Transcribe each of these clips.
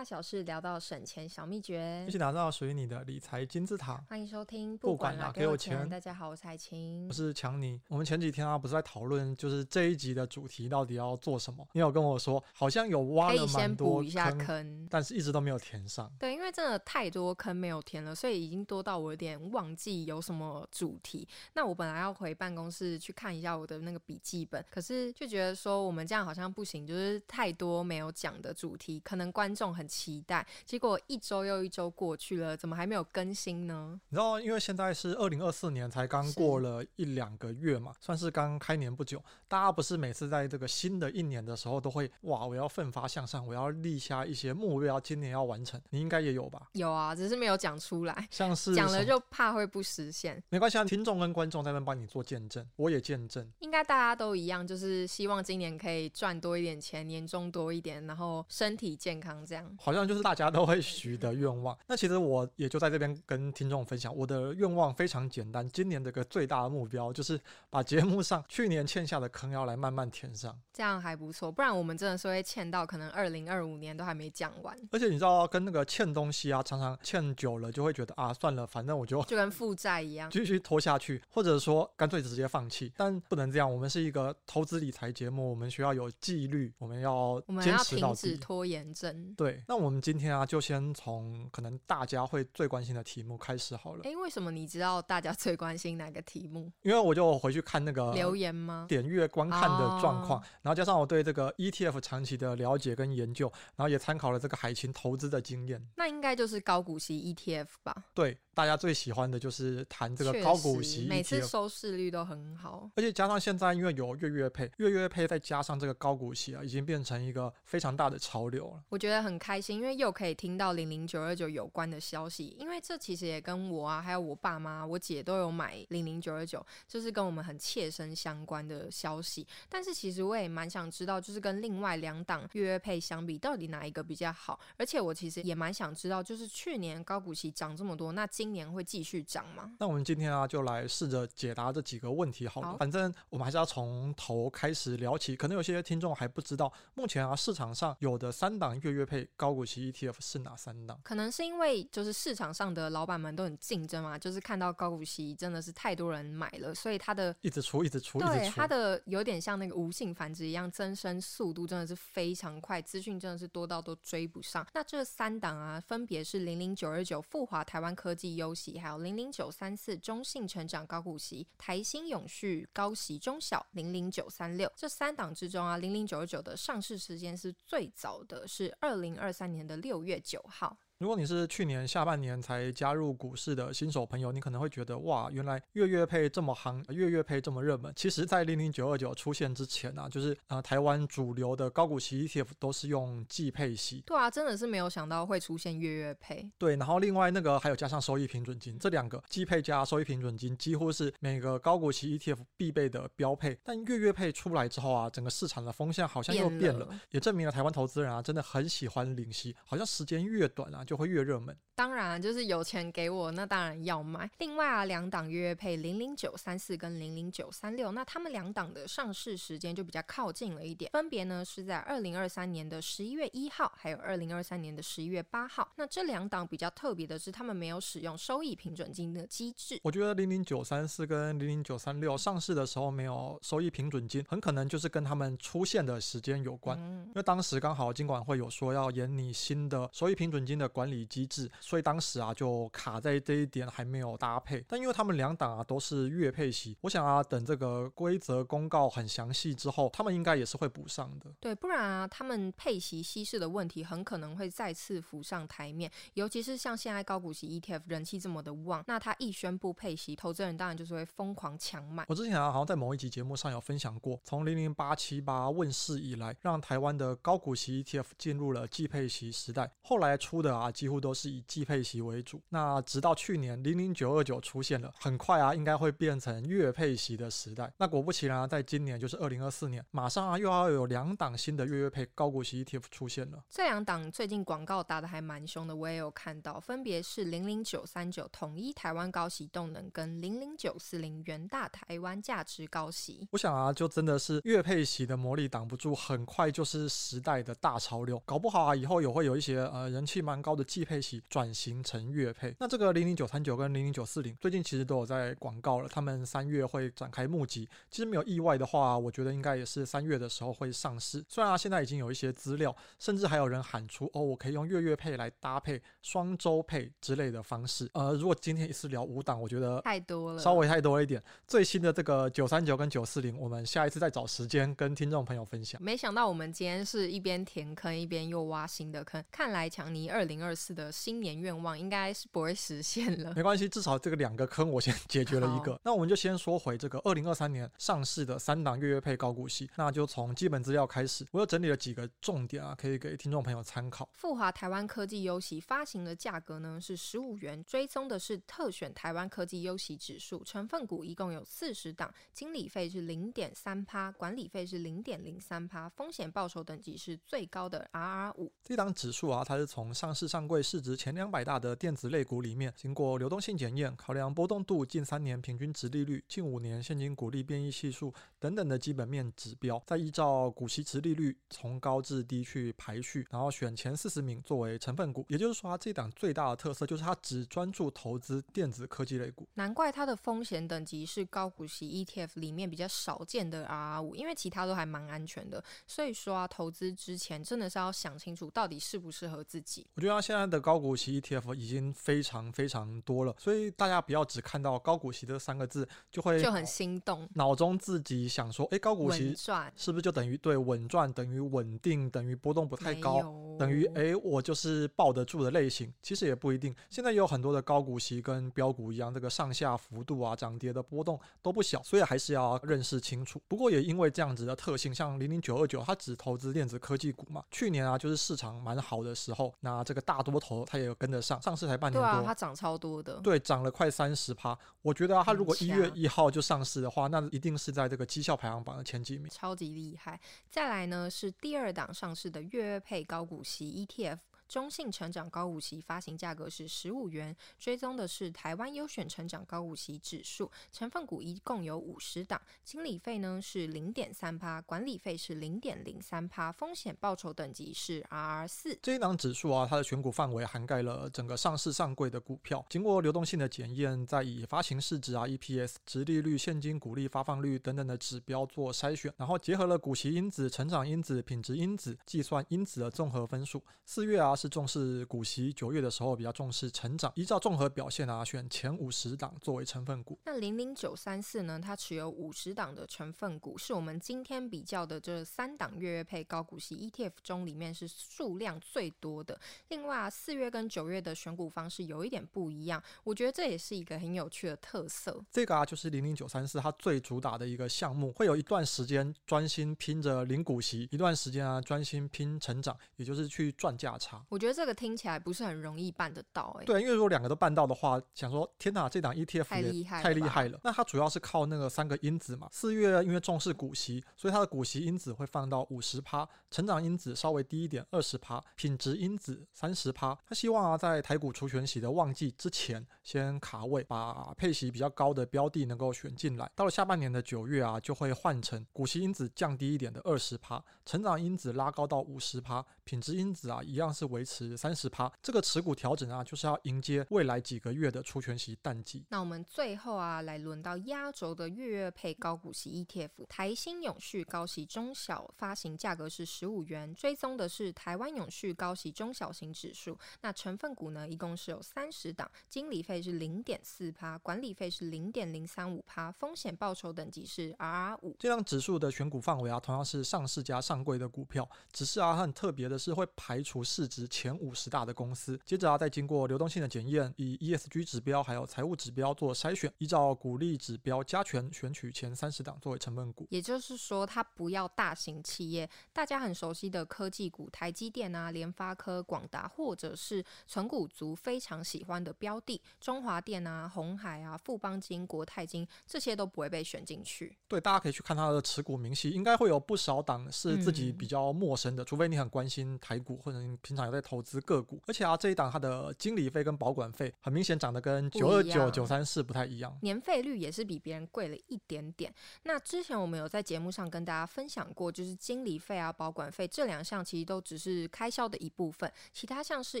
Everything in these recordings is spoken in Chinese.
大小事，聊到省钱小秘诀，一起打造属于你的理财金字塔。欢迎收听，不管哪给我钱。大家好，我是海晴，我是强尼。我们前几天啊，不是在讨论，就是这一集的主题到底要做什么？你有跟我说，好像有挖了蛮多坑，补一下坑，但是一直都没有填上。对，因为真的太多坑没有填了，所以已经多到我有点忘记有什么主题。那我本来要回办公室去看一下我的那个笔记本，可是就觉得说我们这样好像不行，就是太多没有讲的主题，可能观众很期待，结果一周又一周过去了，怎么还没有更新呢？你知道，因为现在是二零二四年才刚过了一两个月嘛，算是刚开年不久。大家不是每次在这个新的一年的时候都会哇，我要奋发向上，我要立下一些目标，今年要完成。你应该也有吧？有啊，只是没有讲出来。像是讲了就怕会不实现。没关系啊，听众跟观众在那边帮你做见证，我也见证。应该大家都一样，就是希望今年可以赚多一点钱，年终多一点，然后身体健康这样。好像就是大家都会许的愿望。那其实我也就在这边跟听众分享，我的愿望非常简单。今年这个最大的目标就是把节目上去年欠下的坑要来慢慢填上，这样还不错。不然我们真的是会欠到可能二零二五年都还没讲完。而且你知道，跟那个欠东西啊，常常欠久了就会觉得啊，算了，反正我就就跟负债一样，继续拖下去，或者说干脆直接放弃。但不能这样，我们是一个投资理财节目，我们需要有纪律，我们要坚持到底，停止拖延症。对，那我们今天啊，就先从可能大家会最关心的题目开始好了。诶，为什么你知道大家最关心哪个题目？因为我就回去看那个留言吗？点阅观看的状况，然后加上我对这个 ETF 长期的了解跟研究，然后也参考了这个海琴投资的经验。那应该就是高股息 ETF 吧？对。大家最喜欢的就是谈这个高股息，每次收视率都很好，而且加上现在因为有月月配，月月配再加上这个高股息啊，已经变成一个非常大的潮流了。我觉得很开心，因为又可以听到零零九二九有关的消息，因为这其实也跟我啊，还有我爸妈、我姐都有买零零九二九，就是跟我们很切身相关的消息。但是其实我也蛮想知道，就是跟另外两档月月配相比，到底哪一个比较好？而且我其实也蛮想知道，就是去年高股息涨这么多，那今年会继续涨吗？那我们今天啊，就来试着解答这几个问题好了。好，反正我们还是要从头开始聊起。可能有些听众还不知道，目前啊市场上有的三档月月配高股息 ETF 是哪三档？可能是因为就是市场上的老板们都很竞争嘛，就是看到高股息真的是太多人买了，所以它的一直出，一直出，对，它的有点像那个无性繁殖一样，增生速度真的是非常快，资讯真的是多到都追不上。那这三档啊，分别是零零九二九富华台湾科技优息。还有零零九三四中信成长高股息，台新永续高息中小零零九三六这三档之中啊，零零九二九的上市时间是最早的，是二零二三年的六月九号。如果你是去年下半年才加入股市的新手朋友，你可能会觉得哇，原来月月配这么行，月月配这么热门。其实，在零零九二九出现之前啊，就是啊、呃，台湾主流的高股息 ETF 都是用季配息。对啊，真的是没有想到会出现月月配。对，然后另外那个还有加上收益平准金，这两个季配加收益平准金几乎是每个高股息 ETF 必备的标配。但月月配出来之后啊，整个市场的风向好像又变了，变了也证明了台湾投资人啊真的很喜欢领息，好像时间越短啊。就会越热门。当然，就是有钱给我，那当然要买。另外啊，两档月月配零零九三四跟零零九三六，那他们两档的上市时间就比较靠近了一点，分别呢是在二零二三年的十一月一号，还有二零二三年的十一月八号。那这两档比较特别的是，他们没有使用收益平准金的机制。我觉得零零九三四跟零零九三六上市的时候没有收益平准金，很可能就是跟他们出现的时间有关。嗯、因为当时刚好金管会有说要演你新的收益平准金的管。管理机制，所以当时啊就卡在这一点还没有搭配。但因为他们两档啊都是月配息，我想啊等这个规则公告很详细之后，他们应该也是会补上的。对，不然啊他们配息稀释的问题很可能会再次浮上台面，尤其是像现在高股息 ETF 人气这么的旺，那他一宣布配息，投资人当然就是会疯狂抢买。我之前啊好像在某一集节目上有分享过，从零零八七八问世以来，让台湾的高股息 ETF 进入了季配息时代。后来出的啊几乎都是以季配息为主。那直到去年零零九二九出现了，很快啊应该会变成月配息的时代。那果不其然啊，在今年就是二零二四年，马上啊又要有两档新的月月配高股息 ETF 出现了。这两档最近广告打得还蛮凶的，我也有看到，分别是零零九三九统一台湾高息动能跟零零九四零元大台湾价值高息。我想啊，就真的是月配息的魔力挡不住，很快就是时代的大潮流。搞不好啊，以后也会有一些呃人气蛮高的季配息转型成月配。那这个零零九三九跟零零九四零最近其实都有在广告了，他们三月会展开募集。其实没有意外的话，我觉得应该也是三月的时候会上市。虽然啊，现在已经有一些资料，甚至还有人喊出哦，我可以用月月配来搭配双周配之类的方式。呃，如果今天一次聊五档，我觉得太多了，稍微太多了一点。最新的这个九三九跟九四零，我们下一次再找时间跟听众朋友分享。没想到我们今天是一边填坑一边又挖新的坑，看来强尼二零二四的新年愿望应该是不会实现了。没关系，至少这个两个坑我先解决了一个。那我们就先说回这个二零二三年上市的三档月月配高股息，那就从基本资料开始。我又整理了几个重点啊，可以给听众朋友参考。富华台湾科技优息发行的价格呢是十五元，追踪的是特选台湾科技优息指数，成分股一共有四十档，经理费是零点三趴，管理费是零点零三趴，风险报酬等级是最高的 RR 五。这档指数啊，它是从上市上柜市值前两百大的电子类股里面，经过流动性检验，考量波动度、近三年平均值利率、近五年现金股利变异系数等等的基本面指标，再依照股息值利率从高至低去排序，然后选前四十名作为成分股。也就是说，它这档最大的特色就是它只专注投资电子科技类股。难怪它的风险等级是高股息 ETF 里面比较少见的 RR 五，因为其他都还蛮安全的。所以说啊，投资之前真的是要想清楚到底适不适合自己。我觉得它现在的高股息 ETF 已经非常非常多了，所以大家不要只看到高股息这三个字就会就很心动，脑中自己想说，哎，高股息是不是就等于对稳赚，等于稳定，等于波动不太高，等于哎我就是抱得住的类型？其实也不一定。现在也有很多的高股息跟标股一样，这个上下幅度啊、涨跌的波动都不小，所以还是要认识清楚。不过也因为这样子的特性，像零零九二九，它只投资电子科技股嘛。去年啊，就是市场蛮好的时候，那这个大多头它也有跟得上，上市才半年多，对啊，它涨超多的，对，涨了快三十趴。我觉得啊，它如果一月一号就上市的话，那一定是在这个绩效排行榜的前几名，超级厉害。再来呢，是第二档上市的月月配高股息 ETF。中信成长高股息发行价格是十五元，追踪的是台湾优选成长高股息指数，成分股一共有五十档，经理费呢是零点三趴，管理费是零点零三趴，风险报酬等级是 RR 四。这一档指数啊，它的选股范围涵盖了整个上市上柜的股票，经过流动性的检验，再以发行市值啊、EPS、殖利率、现金股利发放率等等的指标做筛选，然后结合了股息因子、成长因子、品质因子，计算因子的综合分数。四月啊。是重视股息，九月的时候比较重视成长，依照综合表现啊，选前五十档作为成分股。那零零九三四呢？它持有五十档的成分股，是我们今天比较的这三档月月配高股息 ETF 中里面是数量最多的。另外啊，四月跟九月的选股方式有一点不一样，我觉得这也是一个很有趣的特色。这个啊，就是零零九三四它最主打的一个项目，会有一段时间专心拼着零股息，一段时间啊专心拼成长，也就是去赚价差。我觉得这个听起来不是很容易办得到，欸，哎。对，因为如果两个都办到的话，想说天哪，这档 ETF 太厉害，太厉害了。那它主要是靠那个三个因子嘛。四月因为重视股息，所以它的股息因子会放到五十趴，成长因子稍微低一点，二十趴，品质因子三十趴。他希望啊，在台股除权息的旺季之前先卡位，把配息比较高的标的能够选进来。到了下半年的九月啊，就会换成股息因子降低一点的二十趴，成长因子拉高到五十趴，品质因子啊一样是维维持三十趴。这个持股调整啊，就是要迎接未来几个月的除权息淡季。那我们最后啊，来轮到压轴的月月配高股息 ETF，台新永续高息中小发行价格是十五元，追踪的是台湾永续高息中小型指数。那成分股呢，一共是有三十档，经理费是零点四趴，管理费是零点零三五趴，风险报酬等级是 RR 五。这张指数的选股范围啊，同样是上市加上柜的股票，只是啊，它很特别的是会排除市值前五十大的公司，接着啊，再经过流动性的检验，以 ESG 指标还有财务指标做筛选，依照股利指标加权选取前三十档作为成分股。也就是说，它不要大型企业，大家很熟悉的科技股，台积电啊、联发科、广达，或者是存股族非常喜欢的标的，中华电啊、红海啊、富邦金、国泰金，这些都不会被选进去。对，大家可以去看它的持股明细，应该会有不少档是自己比较陌生的，嗯、除非你很关心台股，或者你平常有在投资个股。而且啊，这一档它的经理费跟保管费很明显涨得跟九二九、九三四不太一样，年费率也是比别人贵了一点点。那之前我们有在节目上跟大家分享过，就是经理费啊、保管费这两项其实都只是开销的一部分，其他像是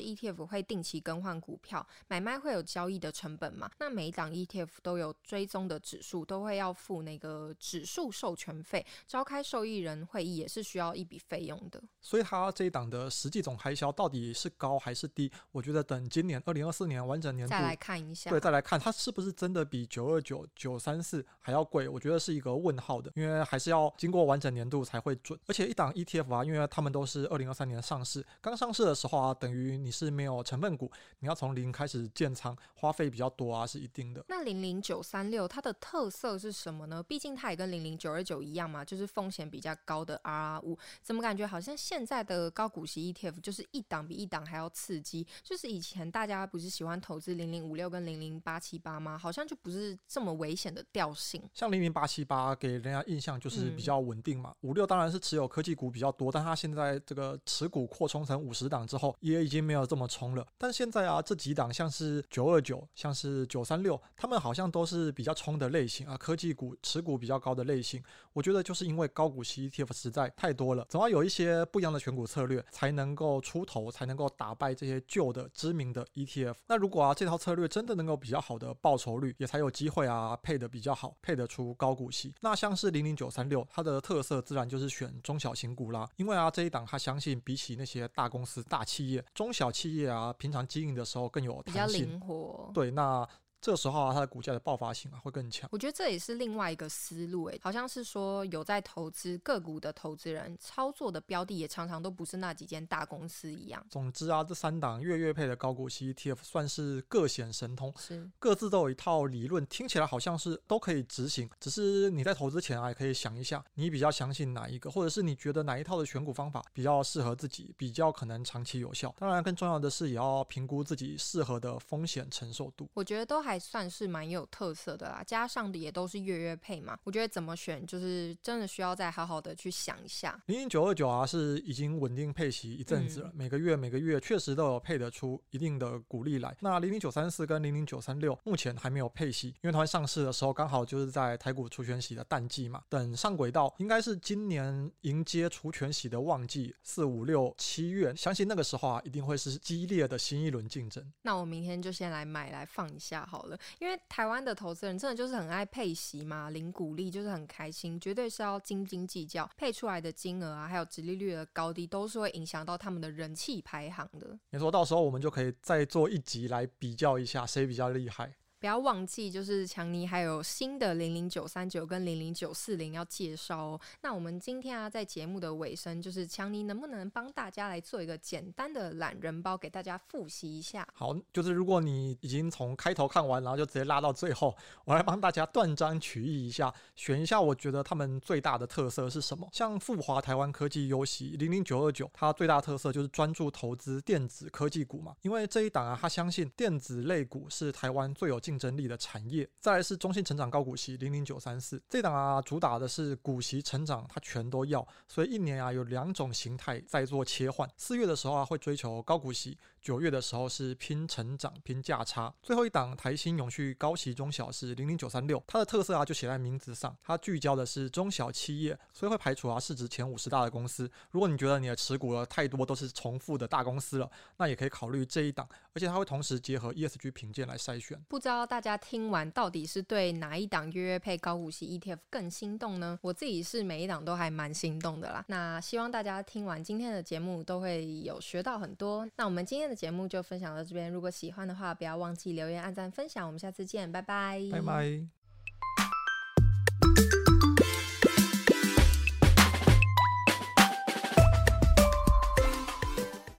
ETF 会定期更换股票，买卖会有交易的成本嘛。那每一档 ETF 都有追踪的指数，都会要付那个指数授权费，召开受益人会议也是需要一笔费用的。所以它这一档的实际总开销到底是高还是低？我觉得等今年二零二四年完整年度再来看一下，对，再来看它是不是真的比九二九、九三四还要贵？我觉得是一个问号的，因为还是要经过完整年度才会准。而且一档 ETF 啊，因为他们都是二零二三年上市，刚上市的时候啊，等于你是没有成分股，你要从零开始建仓，花费比较多啊，是一定的。那零零九三六它的特色是什么呢？毕竟它也跟零零九二九一样嘛，就是风险比较高的 RR 五。怎么感觉好像现在的高股息 ETF 就是一档比一档还要刺激？就是以前大家不是喜欢投资零零五六跟零零八七八吗？好像就不是这么危险的调性。像零零八七八给人家印象就是比较稳定嘛，五六当然是持有科技股比较多，但它现在这个持股扩充成五十档之后，也已经没有这么冲了。但现在啊，这几档像是九二九，像是九三六，他们好像都是比较冲的类型啊，科技股持股比较高的类型。我觉得就是因为高股息 ETF 实在太多了，总要有一些不一样的选股策略，才能够出头，才能够打败这些旧的知名的 ETF。那如果啊，这套策略真的能够比较好的报酬率，也才有机会啊，配得比较好，配得出高股息。那像是零零九三六，它的特色自然就是选中小型股啦，因为啊，这一档它相信比起那些大公司、大企业，中小企业啊，平常经营的时候更有弹性，比较灵活。对，那。这个时候啊，它的股价的爆发性啊会更强。我觉得这也是另外一个思路诶，好像是说有在投资个股的投资人操作的标的也常常都不是那几间大公司一样。总之啊，这三档月月配的高股息 ETF 算是各显神通，是各自都有一套理论，听起来好像是都可以执行。只是你在投资前啊，也可以想一下，你比较相信哪一个，或者是你觉得哪一套的选股方法比较适合自己，比较可能长期有效。当然，更重要的是也要评估自己适合的风险承受度。我觉得都还。还算是蛮有特色的啦，加上的也都是月月配嘛，我觉得怎么选就是真的需要再好好的去想一下。零零九二九啊，是已经稳定配息一阵子了，嗯、每个月每个月确实都有配得出一定的股利来。那零零九三四跟零零九三六目前还没有配息，因为它们上市的时候刚好就是在台股除权息的淡季嘛。等上轨道，应该是今年迎接除权息的旺季，四五六七月，相信那个时候啊，一定会是激烈的新一轮竞争。那我明天就先来买来放一下好。因为台湾的投资人真的就是很爱配息嘛，领股利就是很开心，绝对是要斤斤计较，配出来的金额啊，还有殖利率的高低，都是会影响到他们的人气排行的。你说，到时候我们就可以再做一集来比较一下谁比较厉害。不要忘记，就是强尼还有新的零零九三九跟零零九四零要介绍哦。那我们今天啊，在节目的尾声，就是强尼能不能帮大家来做一个简单的懒人包，给大家复习一下？好，就是如果你已经从开头看完，然后就直接拉到最后，我来帮大家断章取义一下，选一下我觉得他们最大的特色是什么。像富华台湾科技优息零零九二九，它最大特色就是专注投资电子科技股嘛，因为这一档啊，他相信电子类股是台湾最有竞争力的产业，再来是中信成长高股息零零九三四，这档啊主打的是股息成长，它全都要，所以一年啊有两种形态在做切换。四月的时候啊会追求高股息，九月的时候是拼成长、拼价差。最后一档台新永续高息中小是零零九三六，它的特色啊就写在名字上，它聚焦的是中小企业，所以会排除啊市值前五十大的公司。如果你觉得你的持股了太多都是重复的大公司了，那也可以考虑这一档，而且它会同时结合 ESG 评鉴来筛选。不知道大家听完到底是对哪一档月月配高股息 ETF 更心动呢？我自己是每一档都还蛮心动的啦。那希望大家听完今天的节目都会有学到很多。那我们今天的节目就分享到这边，如果喜欢的话，不要忘记留言、按赞、分享。我们下次见，拜拜，拜拜。